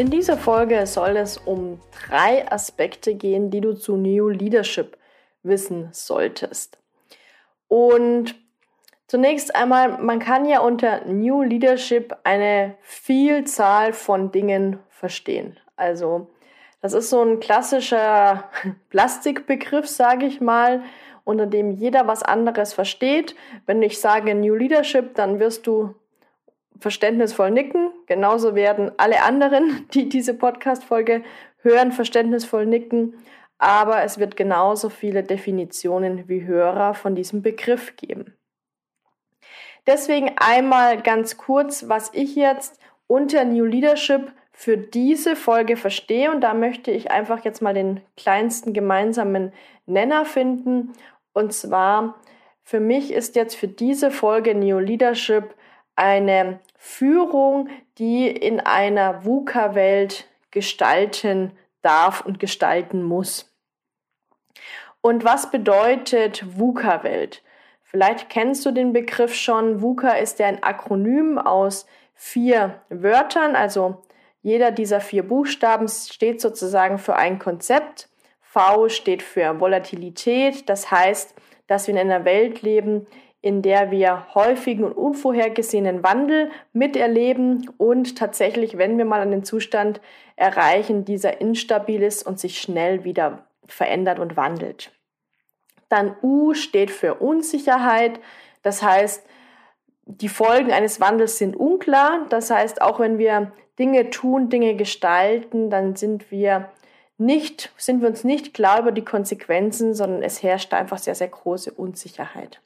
In dieser Folge soll es um drei Aspekte gehen, die du zu New Leadership wissen solltest. Und zunächst einmal, man kann ja unter New Leadership eine Vielzahl von Dingen verstehen. Also das ist so ein klassischer Plastikbegriff, sage ich mal, unter dem jeder was anderes versteht. Wenn ich sage New Leadership, dann wirst du verständnisvoll nicken. Genauso werden alle anderen, die diese Podcast-Folge hören, verständnisvoll nicken. Aber es wird genauso viele Definitionen wie Hörer von diesem Begriff geben. Deswegen einmal ganz kurz, was ich jetzt unter New Leadership für diese Folge verstehe. Und da möchte ich einfach jetzt mal den kleinsten gemeinsamen Nenner finden. Und zwar, für mich ist jetzt für diese Folge New Leadership eine Führung, die in einer VUCA-Welt gestalten darf und gestalten muss. Und was bedeutet VUCA-Welt? Vielleicht kennst du den Begriff schon. VUCA ist ja ein Akronym aus vier Wörtern, also jeder dieser vier Buchstaben steht sozusagen für ein Konzept. V steht für Volatilität, das heißt, dass wir in einer Welt leben, in der wir häufigen und unvorhergesehenen Wandel miterleben und tatsächlich, wenn wir mal einen Zustand erreichen, dieser instabil ist und sich schnell wieder verändert und wandelt. Dann U steht für Unsicherheit, das heißt, die Folgen eines Wandels sind unklar, das heißt, auch wenn wir Dinge tun, Dinge gestalten, dann sind wir nicht, sind wir uns nicht klar über die Konsequenzen, sondern es herrscht einfach sehr, sehr große Unsicherheit.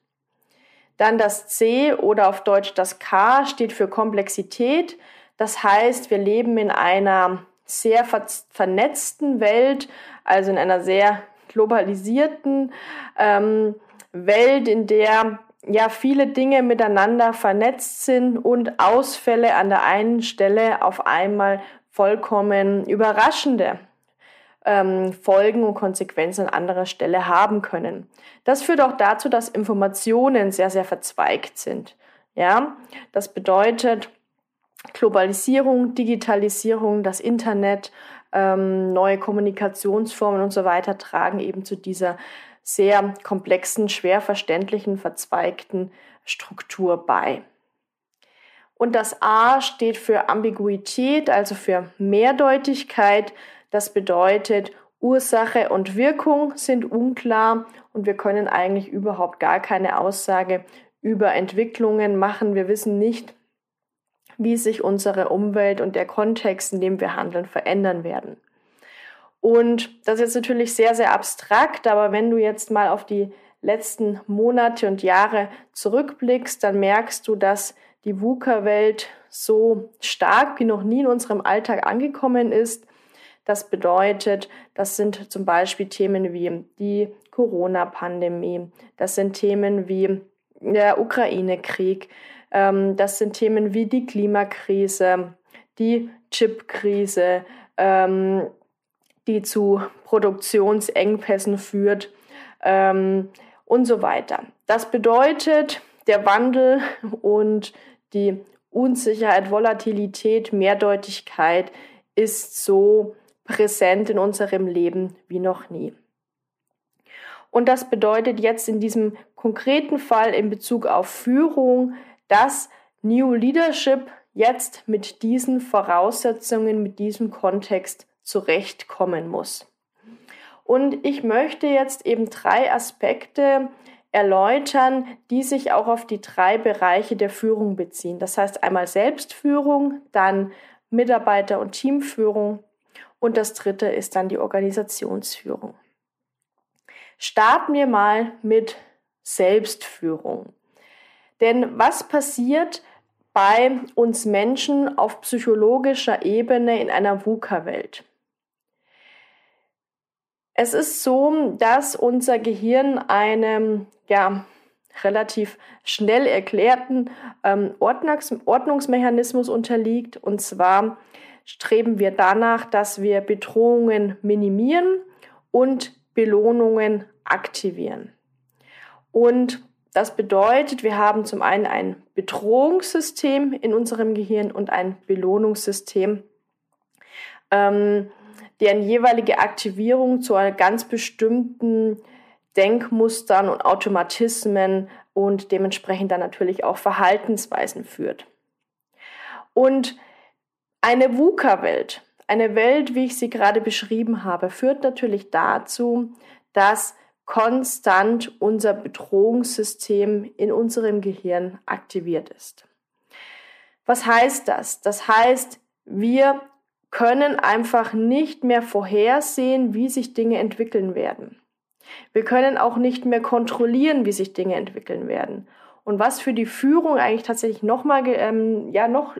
Dann das C oder auf Deutsch das K steht für Komplexität. Das heißt, wir leben in einer sehr vernetzten Welt, also in einer sehr globalisierten ähm, Welt, in der ja viele Dinge miteinander vernetzt sind und Ausfälle an der einen Stelle auf einmal vollkommen überraschende ähm, Folgen und Konsequenzen an anderer Stelle haben können. Das führt auch dazu, dass Informationen sehr, sehr verzweigt sind. Ja, das bedeutet Globalisierung, Digitalisierung, das Internet, ähm, neue Kommunikationsformen und so weiter tragen eben zu dieser sehr komplexen, schwer verständlichen, verzweigten Struktur bei. Und das A steht für Ambiguität, also für Mehrdeutigkeit. Das bedeutet, Ursache und Wirkung sind unklar und wir können eigentlich überhaupt gar keine Aussage über Entwicklungen machen. Wir wissen nicht, wie sich unsere Umwelt und der Kontext, in dem wir handeln, verändern werden. Und das ist jetzt natürlich sehr, sehr abstrakt, aber wenn du jetzt mal auf die letzten Monate und Jahre zurückblickst, dann merkst du, dass die VUCA-Welt so stark wie noch nie in unserem Alltag angekommen ist das bedeutet, das sind zum Beispiel Themen wie die Corona-Pandemie, das sind Themen wie der Ukraine-Krieg, ähm, das sind Themen wie die Klimakrise, die Chip-Krise, ähm, die zu Produktionsengpässen führt ähm, und so weiter. Das bedeutet, der Wandel und die Unsicherheit, Volatilität, Mehrdeutigkeit ist so präsent in unserem Leben wie noch nie. Und das bedeutet jetzt in diesem konkreten Fall in Bezug auf Führung, dass New Leadership jetzt mit diesen Voraussetzungen, mit diesem Kontext zurechtkommen muss. Und ich möchte jetzt eben drei Aspekte erläutern, die sich auch auf die drei Bereiche der Führung beziehen. Das heißt einmal Selbstführung, dann Mitarbeiter- und Teamführung und das dritte ist dann die Organisationsführung. Starten wir mal mit Selbstführung. Denn was passiert, bei uns Menschen auf psychologischer Ebene in einer VUCA-Welt. Es ist so, dass unser Gehirn einem ja, relativ schnell erklärten ähm, Ordnungs Ordnungsmechanismus unterliegt. Und zwar streben wir danach, dass wir Bedrohungen minimieren und Belohnungen aktivieren. Und das bedeutet, wir haben zum einen ein Bedrohungssystem in unserem Gehirn und ein Belohnungssystem, ähm, deren jeweilige Aktivierung zu ganz bestimmten Denkmustern und Automatismen und dementsprechend dann natürlich auch Verhaltensweisen führt. Und eine VUCA-Welt, eine Welt, wie ich sie gerade beschrieben habe, führt natürlich dazu, dass konstant unser Bedrohungssystem in unserem Gehirn aktiviert ist. Was heißt das? Das heißt, wir können einfach nicht mehr vorhersehen, wie sich Dinge entwickeln werden. Wir können auch nicht mehr kontrollieren, wie sich Dinge entwickeln werden. Und was für die Führung eigentlich tatsächlich noch mal ähm, ja noch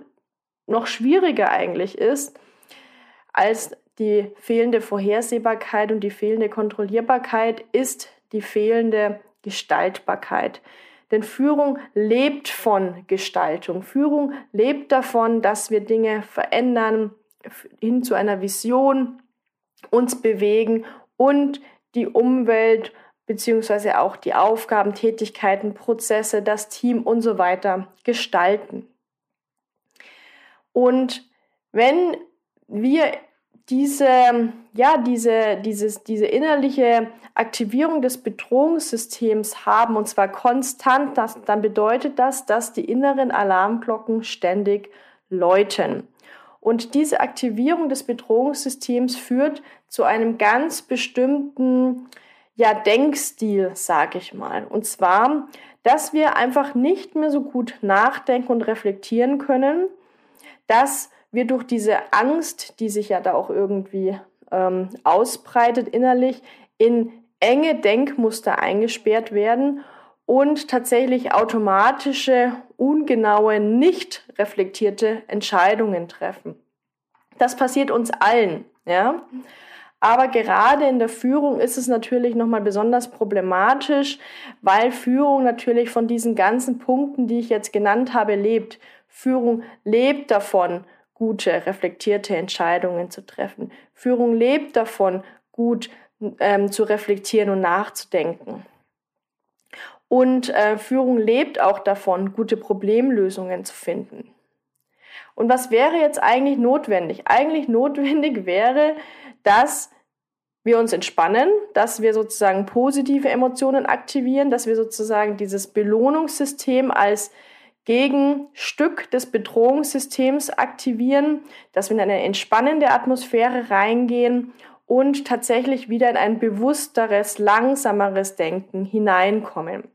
noch schwieriger eigentlich ist, als die fehlende Vorhersehbarkeit und die fehlende Kontrollierbarkeit ist die fehlende Gestaltbarkeit. Denn Führung lebt von Gestaltung. Führung lebt davon, dass wir Dinge verändern, hin zu einer Vision uns bewegen und die Umwelt beziehungsweise auch die Aufgaben, Tätigkeiten, Prozesse, das Team und so weiter gestalten. Und wenn wir diese, ja, diese, dieses, diese innerliche Aktivierung des Bedrohungssystems haben, und zwar konstant, das, dann bedeutet das, dass die inneren Alarmglocken ständig läuten. Und diese Aktivierung des Bedrohungssystems führt zu einem ganz bestimmten ja, Denkstil, sage ich mal. Und zwar, dass wir einfach nicht mehr so gut nachdenken und reflektieren können, dass wir durch diese Angst, die sich ja da auch irgendwie ähm, ausbreitet innerlich, in enge Denkmuster eingesperrt werden und tatsächlich automatische, ungenaue, nicht reflektierte Entscheidungen treffen. Das passiert uns allen, ja. Aber gerade in der Führung ist es natürlich nochmal besonders problematisch, weil Führung natürlich von diesen ganzen Punkten, die ich jetzt genannt habe, lebt. Führung lebt davon, gute, reflektierte Entscheidungen zu treffen. Führung lebt davon, gut ähm, zu reflektieren und nachzudenken. Und äh, Führung lebt auch davon, gute Problemlösungen zu finden. Und was wäre jetzt eigentlich notwendig? Eigentlich notwendig wäre, dass wir uns entspannen, dass wir sozusagen positive Emotionen aktivieren, dass wir sozusagen dieses Belohnungssystem als Gegenstück des Bedrohungssystems aktivieren, dass wir in eine entspannende Atmosphäre reingehen und tatsächlich wieder in ein bewussteres, langsameres Denken hineinkommen.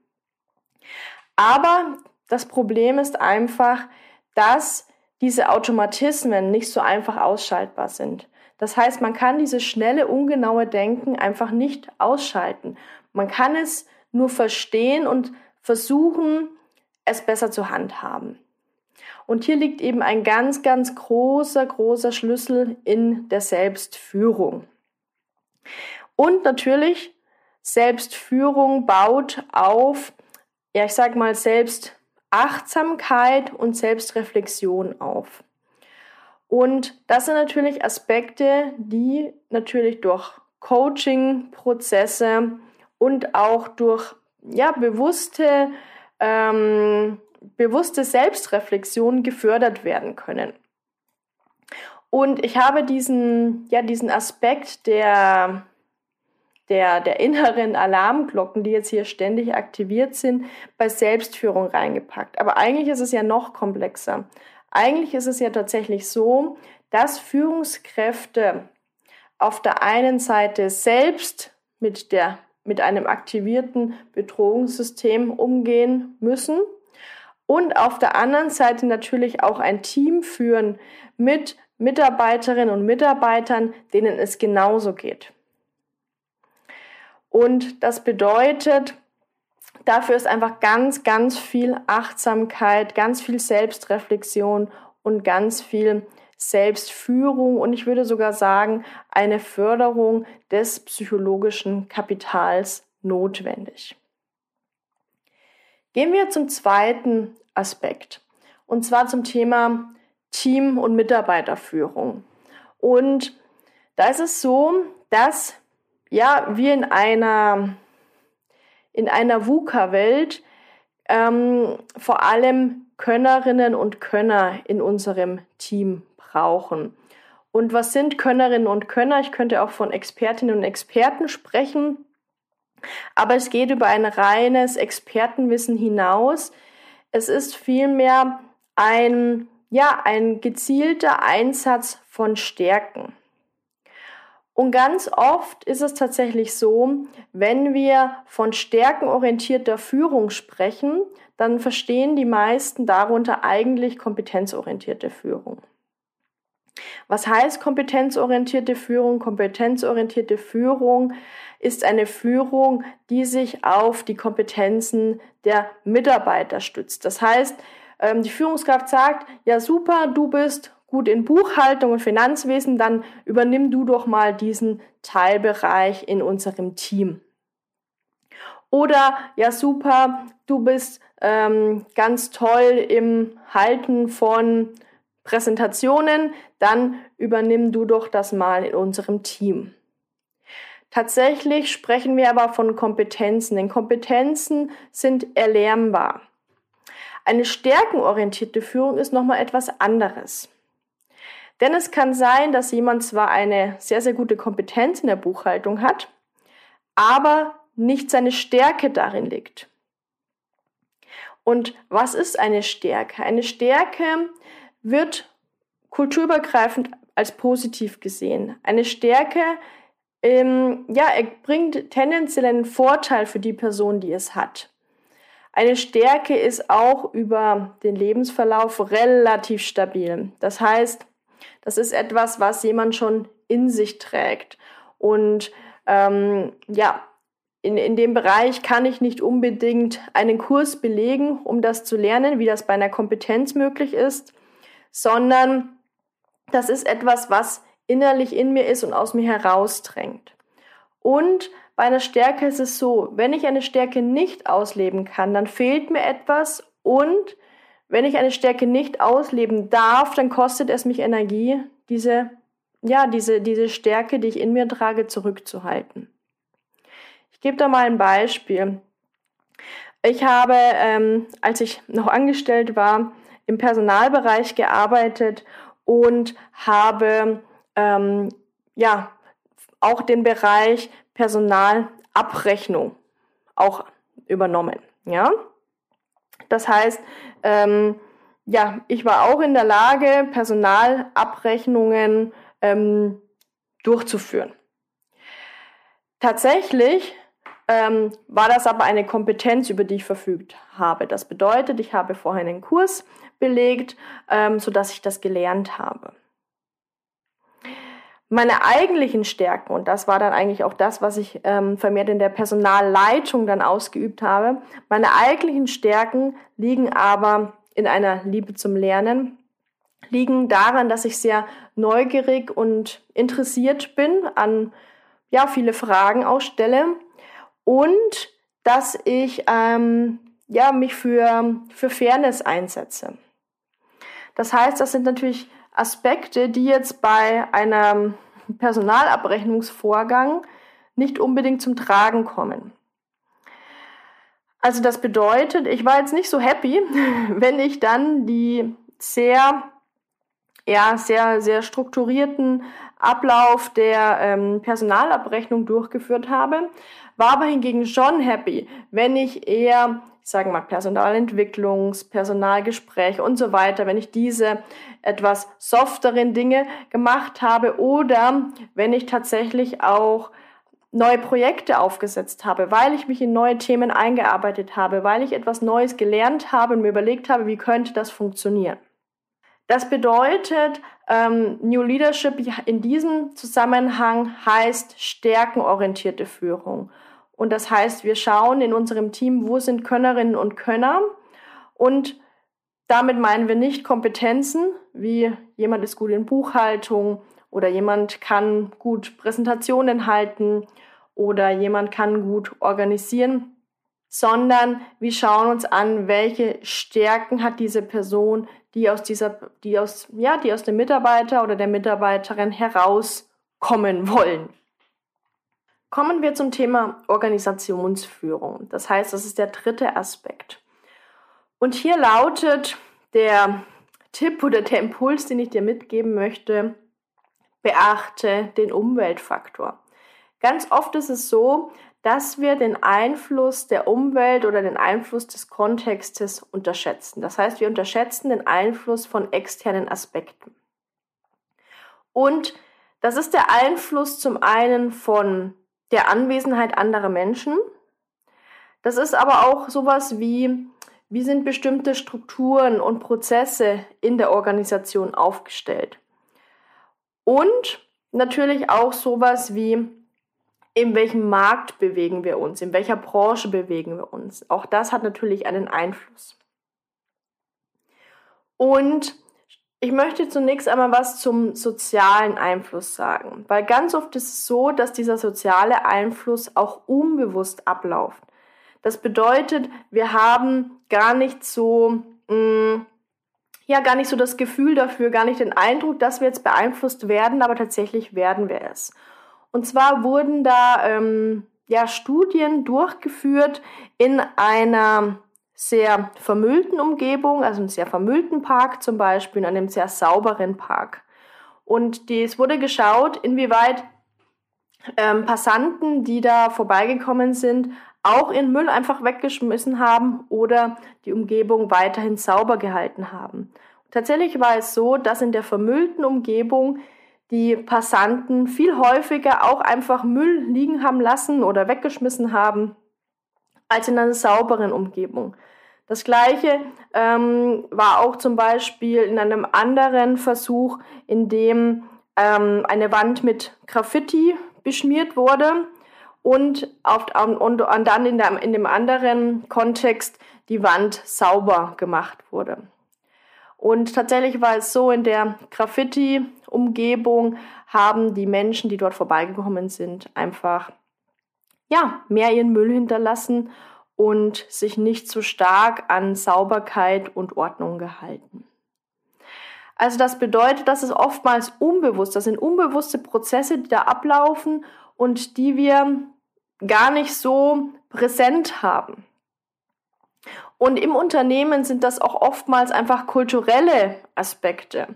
Aber das Problem ist einfach, dass diese Automatismen nicht so einfach ausschaltbar sind. Das heißt, man kann dieses schnelle, ungenaue Denken einfach nicht ausschalten. Man kann es nur verstehen und versuchen, es besser zu handhaben. Und hier liegt eben ein ganz, ganz großer, großer Schlüssel in der Selbstführung. Und natürlich, Selbstführung baut auf, ja, ich sag mal, Selbstachtsamkeit und Selbstreflexion auf. Und das sind natürlich Aspekte, die natürlich durch Coaching-Prozesse und auch durch ja, bewusste ähm, bewusste Selbstreflexion gefördert werden können. Und ich habe diesen, ja, diesen Aspekt der, der, der inneren Alarmglocken, die jetzt hier ständig aktiviert sind, bei Selbstführung reingepackt. Aber eigentlich ist es ja noch komplexer. Eigentlich ist es ja tatsächlich so, dass Führungskräfte auf der einen Seite selbst mit der mit einem aktivierten Bedrohungssystem umgehen müssen und auf der anderen Seite natürlich auch ein Team führen mit Mitarbeiterinnen und Mitarbeitern, denen es genauso geht. Und das bedeutet, dafür ist einfach ganz, ganz viel Achtsamkeit, ganz viel Selbstreflexion und ganz viel Selbstführung und ich würde sogar sagen, eine Förderung des psychologischen Kapitals notwendig. Gehen wir zum zweiten Aspekt und zwar zum Thema Team- und Mitarbeiterführung. Und da ist es so, dass ja, wir in einer, in einer VUCA-Welt ähm, vor allem Könnerinnen und Könner in unserem Team brauchen. Und was sind Könnerinnen und Könner? Ich könnte auch von Expertinnen und Experten sprechen, aber es geht über ein reines Expertenwissen hinaus. Es ist vielmehr ein, ja, ein gezielter Einsatz von Stärken. Und ganz oft ist es tatsächlich so, wenn wir von stärkenorientierter Führung sprechen, dann verstehen die meisten darunter eigentlich kompetenzorientierte Führung. Was heißt kompetenzorientierte Führung? Kompetenzorientierte Führung ist eine Führung, die sich auf die Kompetenzen der Mitarbeiter stützt. Das heißt, ähm, die Führungskraft sagt, ja super, du bist gut in Buchhaltung und Finanzwesen, dann übernimm du doch mal diesen Teilbereich in unserem Team. Oder ja super, du bist ähm, ganz toll im Halten von Präsentationen, dann übernimm du doch das mal in unserem Team. Tatsächlich sprechen wir aber von Kompetenzen, denn Kompetenzen sind erlernbar. Eine stärkenorientierte Führung ist nochmal etwas anderes. Denn es kann sein, dass jemand zwar eine sehr, sehr gute Kompetenz in der Buchhaltung hat, aber nicht seine Stärke darin liegt. Und was ist eine Stärke? Eine Stärke wird kulturübergreifend als positiv gesehen. Eine Stärke, ähm, ja, er bringt tendenziell einen Vorteil für die Person, die es hat. Eine Stärke ist auch über den Lebensverlauf relativ stabil. Das heißt, das ist etwas, was jemand schon in sich trägt. Und ähm, ja, in, in dem Bereich kann ich nicht unbedingt einen Kurs belegen, um das zu lernen, wie das bei einer Kompetenz möglich ist, sondern das ist etwas, was innerlich in mir ist und aus mir herausdrängt. Und bei einer Stärke ist es so, wenn ich eine Stärke nicht ausleben kann, dann fehlt mir etwas und wenn ich eine Stärke nicht ausleben darf, dann kostet es mich Energie, diese, ja, diese, diese Stärke, die ich in mir trage, zurückzuhalten. Ich gebe da mal ein Beispiel. Ich habe, ähm, als ich noch angestellt war, im Personalbereich gearbeitet und habe ähm, ja auch den Bereich Personalabrechnung auch übernommen. Ja, das heißt, ähm, ja, ich war auch in der Lage, Personalabrechnungen ähm, durchzuführen. Tatsächlich ähm, war das aber eine Kompetenz, über die ich verfügt habe. Das bedeutet, ich habe vorher einen Kurs belegt, ähm, sodass ich das gelernt habe. Meine eigentlichen Stärken, und das war dann eigentlich auch das, was ich ähm, vermehrt in der Personalleitung dann ausgeübt habe, meine eigentlichen Stärken liegen aber in einer Liebe zum Lernen, liegen daran, dass ich sehr neugierig und interessiert bin, an ja, viele Fragen ausstelle und dass ich ähm, ja, mich für, für Fairness einsetze. Das heißt, das sind natürlich Aspekte, die jetzt bei einem Personalabrechnungsvorgang nicht unbedingt zum Tragen kommen. Also das bedeutet, ich war jetzt nicht so happy, wenn ich dann die sehr, ja, sehr, sehr strukturierten Ablauf der ähm, Personalabrechnung durchgeführt habe, war aber hingegen schon happy, wenn ich eher sagen wir mal Personalentwicklungs-, Personalgespräche und so weiter, wenn ich diese etwas softeren Dinge gemacht habe oder wenn ich tatsächlich auch neue Projekte aufgesetzt habe, weil ich mich in neue Themen eingearbeitet habe, weil ich etwas Neues gelernt habe und mir überlegt habe, wie könnte das funktionieren. Das bedeutet, ähm, New Leadership in diesem Zusammenhang heißt stärkenorientierte Führung. Und das heißt, wir schauen in unserem Team, wo sind Könnerinnen und Könner. Und damit meinen wir nicht Kompetenzen, wie jemand ist gut in Buchhaltung oder jemand kann gut Präsentationen halten oder jemand kann gut organisieren, sondern wir schauen uns an, welche Stärken hat diese Person, die aus dieser, die aus, ja, die aus dem Mitarbeiter oder der Mitarbeiterin herauskommen wollen. Kommen wir zum Thema Organisationsführung. Das heißt, das ist der dritte Aspekt. Und hier lautet der Tipp oder der Impuls, den ich dir mitgeben möchte, beachte den Umweltfaktor. Ganz oft ist es so, dass wir den Einfluss der Umwelt oder den Einfluss des Kontextes unterschätzen. Das heißt, wir unterschätzen den Einfluss von externen Aspekten. Und das ist der Einfluss zum einen von der Anwesenheit anderer Menschen. Das ist aber auch sowas wie, wie sind bestimmte Strukturen und Prozesse in der Organisation aufgestellt. Und natürlich auch sowas wie, in welchem Markt bewegen wir uns, in welcher Branche bewegen wir uns. Auch das hat natürlich einen Einfluss. Und ich möchte zunächst einmal was zum sozialen Einfluss sagen, weil ganz oft ist es so, dass dieser soziale Einfluss auch unbewusst abläuft. Das bedeutet, wir haben gar nicht so, mh, mm, ja, gar nicht so das Gefühl dafür, gar nicht den Eindruck, dass wir jetzt beeinflusst werden, aber tatsächlich werden wir es. Und zwar wurden da ähm, ja, Studien durchgeführt in einer sehr vermüllten Umgebung, also einem sehr vermüllten Park zum Beispiel, in einem sehr sauberen Park. Und die, es wurde geschaut, inwieweit ähm, Passanten, die da vorbeigekommen sind, auch ihren Müll einfach weggeschmissen haben oder die Umgebung weiterhin sauber gehalten haben. Tatsächlich war es so, dass in der vermüllten Umgebung die Passanten viel häufiger auch einfach Müll liegen haben lassen oder weggeschmissen haben, als in einer sauberen Umgebung. Das gleiche ähm, war auch zum Beispiel in einem anderen Versuch, in dem ähm, eine Wand mit Graffiti beschmiert wurde und, auf, und, und dann in, der, in dem anderen Kontext die Wand sauber gemacht wurde. Und tatsächlich war es so, in der Graffiti-Umgebung haben die Menschen, die dort vorbeigekommen sind, einfach ja, mehr ihren Müll hinterlassen und sich nicht so stark an Sauberkeit und Ordnung gehalten. Also das bedeutet, dass es oftmals unbewusst, das sind unbewusste Prozesse, die da ablaufen und die wir gar nicht so präsent haben. Und im Unternehmen sind das auch oftmals einfach kulturelle Aspekte.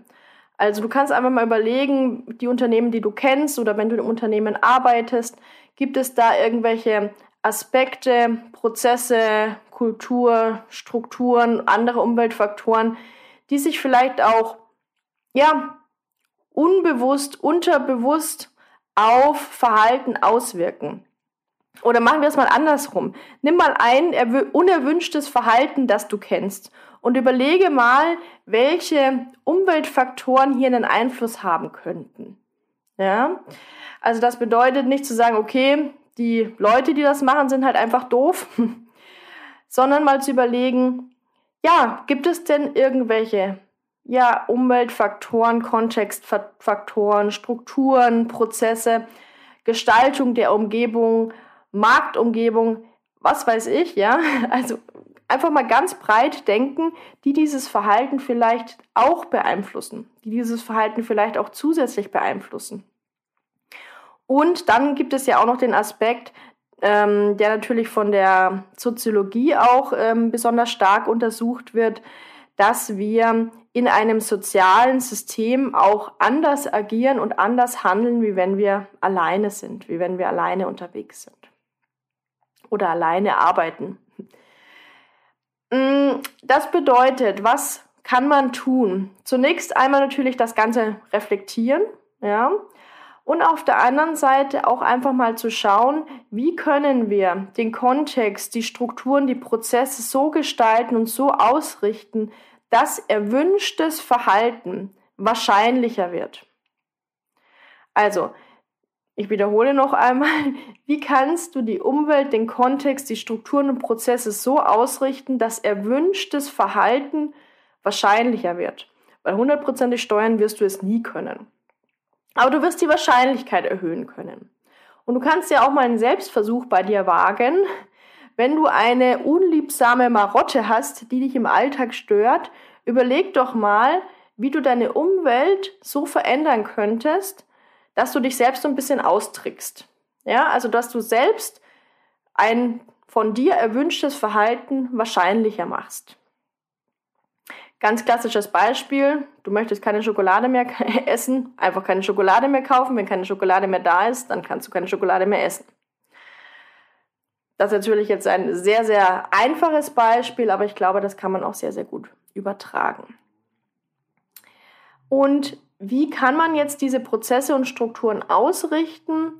Also du kannst einfach mal überlegen, die Unternehmen, die du kennst oder wenn du im Unternehmen arbeitest, gibt es da irgendwelche Aspekte, Prozesse, Kultur, Strukturen, andere Umweltfaktoren, die sich vielleicht auch, ja, unbewusst, unterbewusst auf Verhalten auswirken. Oder machen wir es mal andersrum. Nimm mal ein unerwünschtes Verhalten, das du kennst und überlege mal, welche Umweltfaktoren hier einen Einfluss haben könnten. Ja? Also das bedeutet nicht zu sagen, okay, die Leute, die das machen, sind halt einfach doof, sondern mal zu überlegen, ja, gibt es denn irgendwelche ja, Umweltfaktoren, Kontextfaktoren, Strukturen, Prozesse, Gestaltung der Umgebung, Marktumgebung, was weiß ich, ja. Also einfach mal ganz breit denken, die dieses Verhalten vielleicht auch beeinflussen, die dieses Verhalten vielleicht auch zusätzlich beeinflussen. Und dann gibt es ja auch noch den Aspekt, ähm, der natürlich von der Soziologie auch ähm, besonders stark untersucht wird, dass wir in einem sozialen System auch anders agieren und anders handeln, wie wenn wir alleine sind, wie wenn wir alleine unterwegs sind oder alleine arbeiten. Mm, das bedeutet, was kann man tun? Zunächst einmal natürlich das Ganze reflektieren, ja, und auf der anderen Seite auch einfach mal zu schauen, wie können wir den Kontext, die Strukturen, die Prozesse so gestalten und so ausrichten, dass erwünschtes Verhalten wahrscheinlicher wird. Also, Ich wiederhole noch einmal, wie kannst du die Umwelt, den Kontext, die Strukturen und Prozesse so ausrichten, dass erwünschtes Verhalten wahrscheinlicher wird? Weil hundertprozentig steuern wirst du es nie können. Aber du wirst die Wahrscheinlichkeit erhöhen können. Und du kannst ja auch mal einen Selbstversuch bei dir wagen. Wenn du eine unliebsame Marotte hast, die dich im Alltag stört, überleg doch mal, wie du deine Umwelt so verändern könntest, dass du dich selbst so ein bisschen austrickst. Ja, also dass du selbst ein von dir erwünschtes Verhalten wahrscheinlicher machst. Ganz klassisches Beispiel, du möchtest keine Schokolade mehr essen, einfach keine Schokolade mehr kaufen. Wenn keine Schokolade mehr da ist, dann kannst du keine Schokolade mehr essen. Das ist natürlich jetzt ein sehr, sehr einfaches Beispiel, aber ich glaube, das kann man auch sehr, sehr gut übertragen. Und wie kann man jetzt diese Prozesse und Strukturen ausrichten?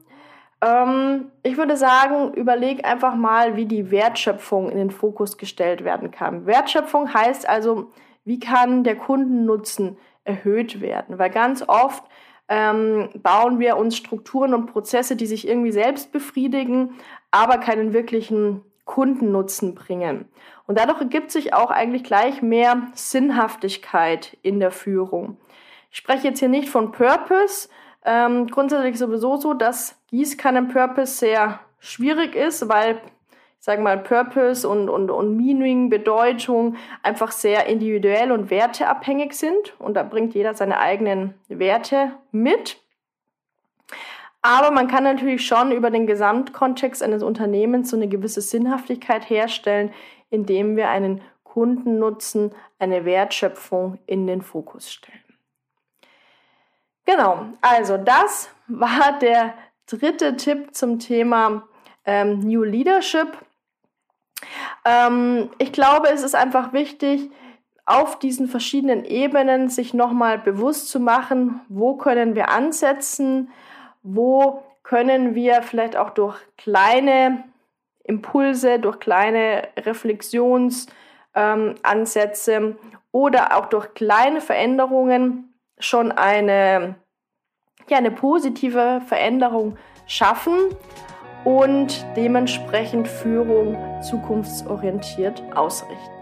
Ähm, ich würde sagen, überleg einfach mal, wie die Wertschöpfung in den Fokus gestellt werden kann. Wertschöpfung heißt also, wie kann der Kundennutzen erhöht werden? Weil ganz oft ähm, bauen wir uns Strukturen und Prozesse, die sich irgendwie selbst befriedigen, aber keinen wirklichen Kundennutzen bringen. Und dadurch ergibt sich auch eigentlich gleich mehr Sinnhaftigkeit in der Führung. Ich spreche jetzt hier nicht von Purpose. Ähm, grundsätzlich sowieso so, dass Gießkannen-Purpose sehr schwierig ist, weil, ich sage mal, Purpose und, und, und Meaning, Bedeutung einfach sehr individuell und werteabhängig sind. Und da bringt jeder seine eigenen Werte mit. Aber man kann natürlich schon über den Gesamtkontext eines Unternehmens so eine gewisse Sinnhaftigkeit herstellen, indem wir einen Kundennutzen, eine Wertschöpfung in den Fokus stellen. Genau, also das war der dritte Tipp zum Thema ähm, New Leadership. Ähm, ich glaube, es ist einfach wichtig, auf diesen verschiedenen Ebenen sich nochmal bewusst zu machen, wo können wir ansetzen, wo können wir vielleicht auch durch kleine Impulse, durch kleine Reflexionsansätze ähm, oder auch durch kleine Veränderungen schon eine, ja, eine positive Veränderung schaffen und dementsprechend Führung zukunftsorientiert ausrichten.